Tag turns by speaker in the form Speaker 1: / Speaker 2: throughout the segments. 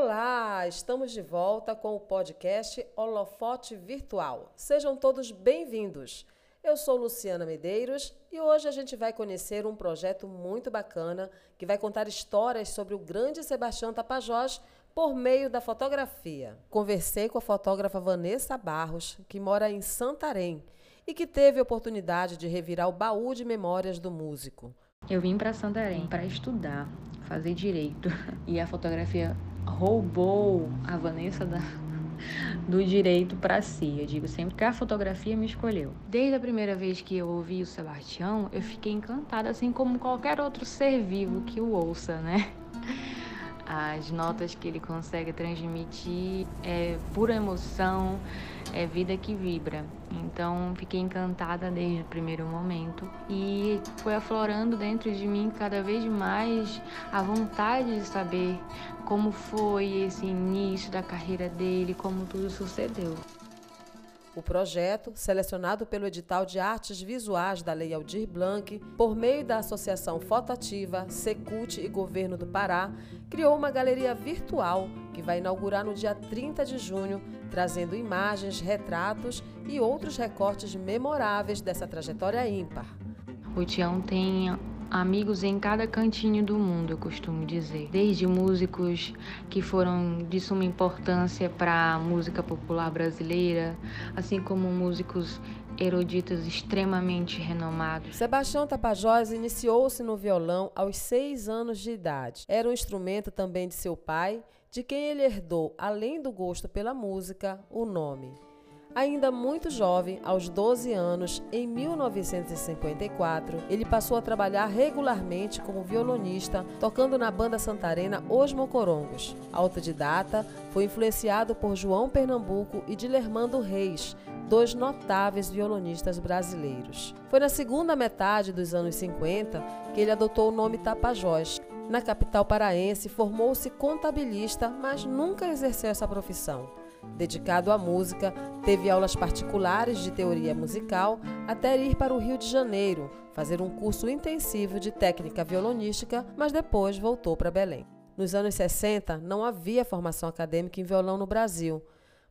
Speaker 1: Olá, estamos de volta com o podcast Holofote Virtual. Sejam todos bem-vindos. Eu sou Luciana Medeiros e hoje a gente vai conhecer um projeto muito bacana que vai contar histórias sobre o grande Sebastião Tapajós por meio da fotografia. Conversei com a fotógrafa Vanessa Barros, que mora em Santarém e que teve a oportunidade de revirar o baú de memórias do músico.
Speaker 2: Eu vim para Santarém para estudar, fazer direito, e a fotografia roubou a Vanessa da, do direito para si. Eu digo sempre que a fotografia me escolheu. Desde a primeira vez que eu ouvi o Sebastião, eu fiquei encantada, assim como qualquer outro ser vivo que o ouça, né? as notas que ele consegue transmitir é pura emoção, é vida que vibra. Então fiquei encantada desde o primeiro momento e foi aflorando dentro de mim cada vez mais a vontade de saber como foi esse início da carreira dele, como tudo sucedeu.
Speaker 1: O projeto, selecionado pelo edital de artes visuais da Lei Aldir Blanc, por meio da Associação Fotoativa, Secult e Governo do Pará, criou uma galeria virtual que vai inaugurar no dia 30 de junho, trazendo imagens, retratos e outros recortes memoráveis dessa trajetória ímpar.
Speaker 2: O Tião tem amigos em cada cantinho do mundo, eu costumo dizer. Desde músicos que foram de suma importância para a música popular brasileira, assim como músicos eruditos extremamente renomados.
Speaker 1: Sebastião Tapajós iniciou-se no violão aos seis anos de idade. Era um instrumento também de seu pai, de quem ele herdou, além do gosto pela música, o nome. Ainda muito jovem, aos 12 anos, em 1954, ele passou a trabalhar regularmente como violonista, tocando na banda santarena Os Mocorongos. Autodidata, foi influenciado por João Pernambuco e Dilermando Reis, dois notáveis violonistas brasileiros. Foi na segunda metade dos anos 50 que ele adotou o nome Tapajós. Na capital paraense, formou-se contabilista, mas nunca exerceu essa profissão. Dedicado à música, teve aulas particulares de teoria musical até ir para o Rio de Janeiro fazer um curso intensivo de técnica violonística, mas depois voltou para Belém. Nos anos 60, não havia formação acadêmica em violão no Brasil,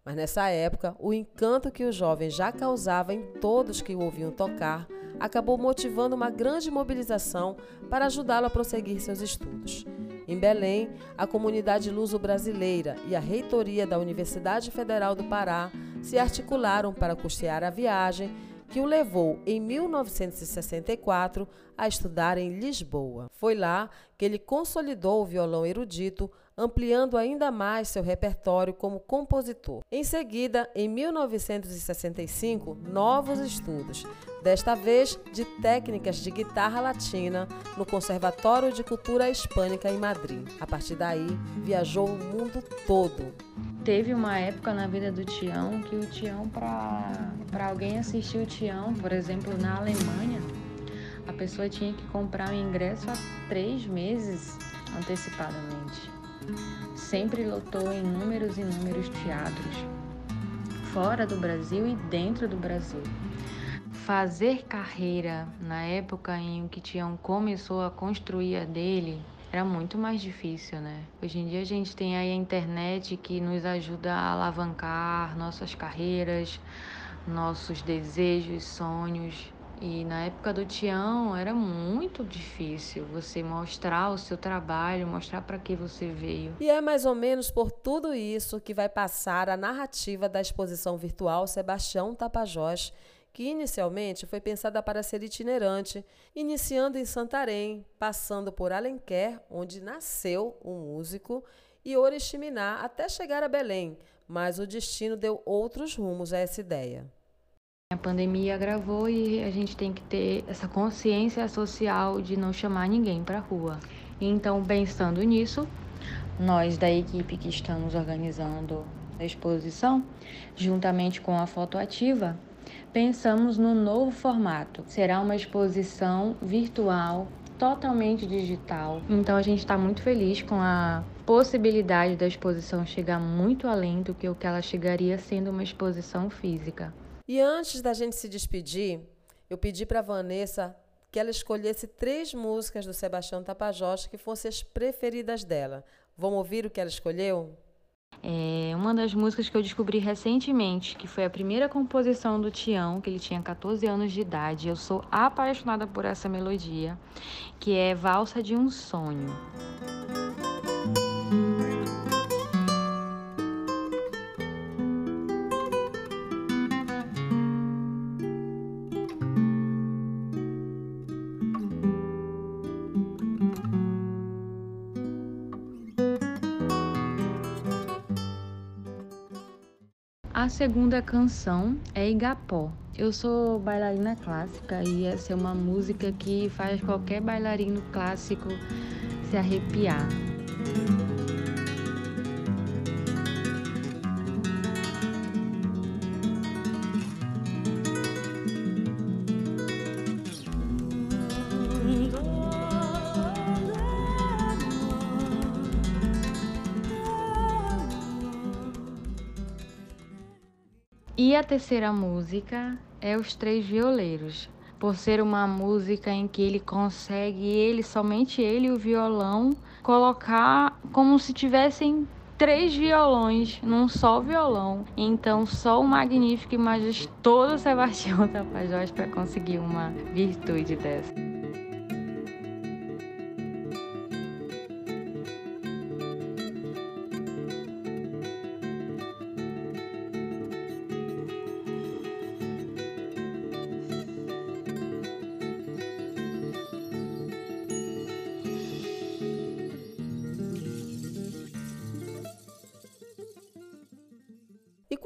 Speaker 1: mas nessa época, o encanto que o jovem já causava em todos que o ouviam tocar acabou motivando uma grande mobilização para ajudá-lo a prosseguir seus estudos. Em Belém, a comunidade luso-brasileira e a reitoria da Universidade Federal do Pará se articularam para custear a viagem que o levou, em 1964, a estudar em Lisboa. Foi lá que ele consolidou o violão erudito, ampliando ainda mais seu repertório como compositor. Em seguida, em 1965, novos estudos, desta vez de técnicas de guitarra latina no Conservatório de Cultura Hispânica em Madrid. A partir daí, viajou o mundo todo.
Speaker 2: Teve uma época na vida do Tião que o Tião, para alguém assistir o Tião, por exemplo, na Alemanha, a pessoa tinha que comprar o ingresso há três meses antecipadamente. Sempre lotou inúmeros e inúmeros teatros, fora do Brasil e dentro do Brasil. Fazer carreira na época em que Tião começou a construir a dele era muito mais difícil, né? Hoje em dia a gente tem aí a internet que nos ajuda a alavancar nossas carreiras, nossos desejos, sonhos. E na época do Tião era muito difícil você mostrar o seu trabalho, mostrar para que você veio.
Speaker 1: E é mais ou menos por tudo isso que vai passar a narrativa da exposição virtual Sebastião Tapajós, que inicialmente foi pensada para ser itinerante, iniciando em Santarém, passando por Alenquer, onde nasceu o um músico, e Oriximiná até chegar a Belém, mas o destino deu outros rumos a essa ideia.
Speaker 2: A pandemia agravou e a gente tem que ter essa consciência social de não chamar ninguém para a rua. Então, pensando nisso, nós da equipe que estamos organizando a exposição, juntamente com a Foto Ativa, pensamos no novo formato. Será uma exposição virtual totalmente digital. Então a gente está muito feliz com a possibilidade da exposição chegar muito além do que o que ela chegaria sendo uma exposição física.
Speaker 1: E antes da gente se despedir, eu pedi para Vanessa que ela escolhesse três músicas do Sebastião Tapajós que fossem as preferidas dela. Vamos ouvir o que ela escolheu?
Speaker 2: É uma das músicas que eu descobri recentemente, que foi a primeira composição do Tião, que ele tinha 14 anos de idade. Eu sou apaixonada por essa melodia, que é Valsa de um Sonho. A segunda canção é Igapó. Eu sou bailarina clássica e essa é uma música que faz qualquer bailarino clássico se arrepiar. E a terceira música é Os Três Violeiros, por ser uma música em que ele consegue, ele, somente ele e o violão, colocar como se tivessem três violões num só violão. Então, só o magnífico e majestoso Sebastião Tapajós para conseguir uma virtude dessa.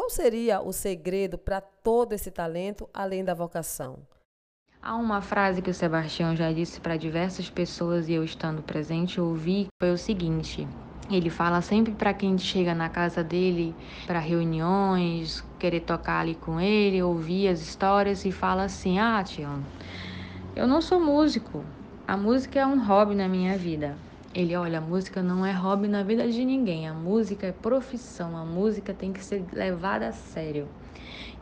Speaker 1: Qual seria o segredo para todo esse talento, além da vocação?
Speaker 2: Há uma frase que o Sebastião já disse para diversas pessoas e eu estando presente ouvi, foi o seguinte: ele fala sempre para quem chega na casa dele para reuniões, querer tocar ali com ele, ouvir as histórias e fala assim: "Ah, Tião, eu não sou músico. A música é um hobby na minha vida. Ele, olha, a música não é hobby na vida de ninguém, a música é profissão, a música tem que ser levada a sério.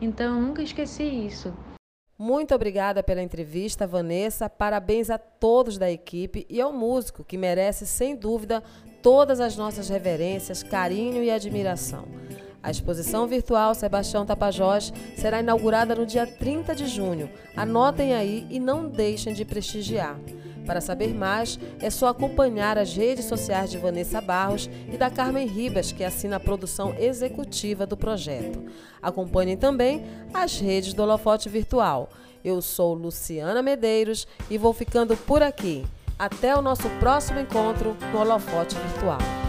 Speaker 2: Então, eu nunca esqueci isso.
Speaker 1: Muito obrigada pela entrevista, Vanessa. Parabéns a todos da equipe e ao músico, que merece, sem dúvida, todas as nossas reverências, carinho e admiração. A exposição virtual Sebastião Tapajós será inaugurada no dia 30 de junho. Anotem aí e não deixem de prestigiar. Para saber mais, é só acompanhar as redes sociais de Vanessa Barros e da Carmen Ribas, que assina a produção executiva do projeto. Acompanhem também as redes do Holofote Virtual. Eu sou Luciana Medeiros e vou ficando por aqui. Até o nosso próximo encontro no Holofote Virtual.